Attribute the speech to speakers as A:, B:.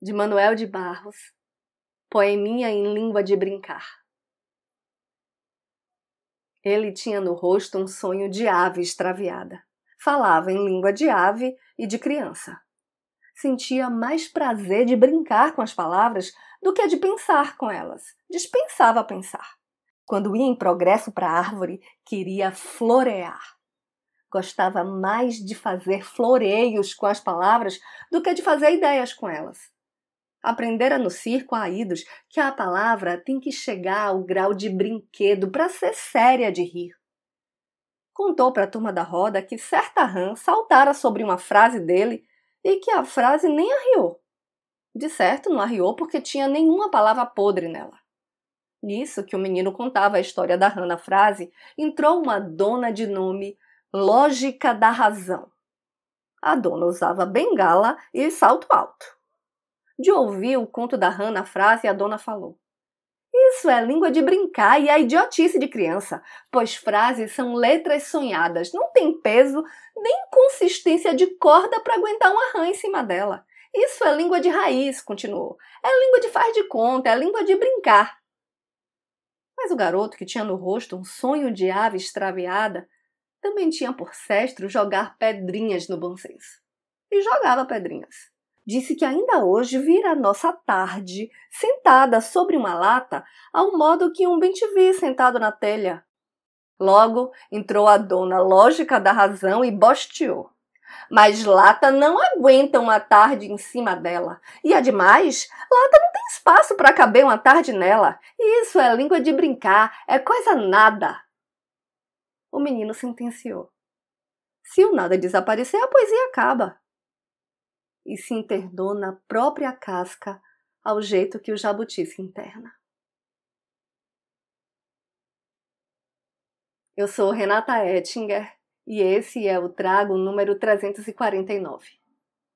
A: de Manuel de Barros, Poeminha em Língua de Brincar. Ele tinha no rosto um sonho de ave extraviada. Falava em língua de ave e de criança. Sentia mais prazer de brincar com as palavras do que de pensar com elas. Dispensava pensar. Quando ia em progresso para a árvore, queria florear. Gostava mais de fazer floreios com as palavras do que de fazer ideias com elas. Aprendera no circo a Idos que a palavra tem que chegar ao grau de brinquedo para ser séria de rir. Contou para a turma da roda que certa rã saltara sobre uma frase dele e que a frase nem arriou. De certo, não arriou porque tinha nenhuma palavra podre nela. Nisso que o menino contava a história da rã na frase, entrou uma dona de nome Lógica da Razão. A dona usava bengala e salto alto. De ouvir o conto da rã na frase, a dona falou: Isso é língua de brincar e é idiotice de criança, pois frases são letras sonhadas, não tem peso nem consistência de corda para aguentar uma rã em cima dela. Isso é língua de raiz, continuou. É língua de faz de conta, é língua de brincar. Mas o garoto, que tinha no rosto um sonho de ave extraviada, também tinha por cestro jogar pedrinhas no bom senso. E jogava pedrinhas disse que ainda hoje vira a nossa tarde sentada sobre uma lata, ao modo que um bem-te-vi sentado na telha. Logo entrou a dona lógica da razão e bosteou. Mas lata não aguenta uma tarde em cima dela. E ademais, lata não tem espaço para caber uma tarde nela. Isso é língua de brincar, é coisa nada. O menino sentenciou. Se o nada desaparecer, a poesia acaba e se internou na própria casca ao jeito que o jabuti se interna. Eu sou Renata Ettinger e esse é o Trago número 349.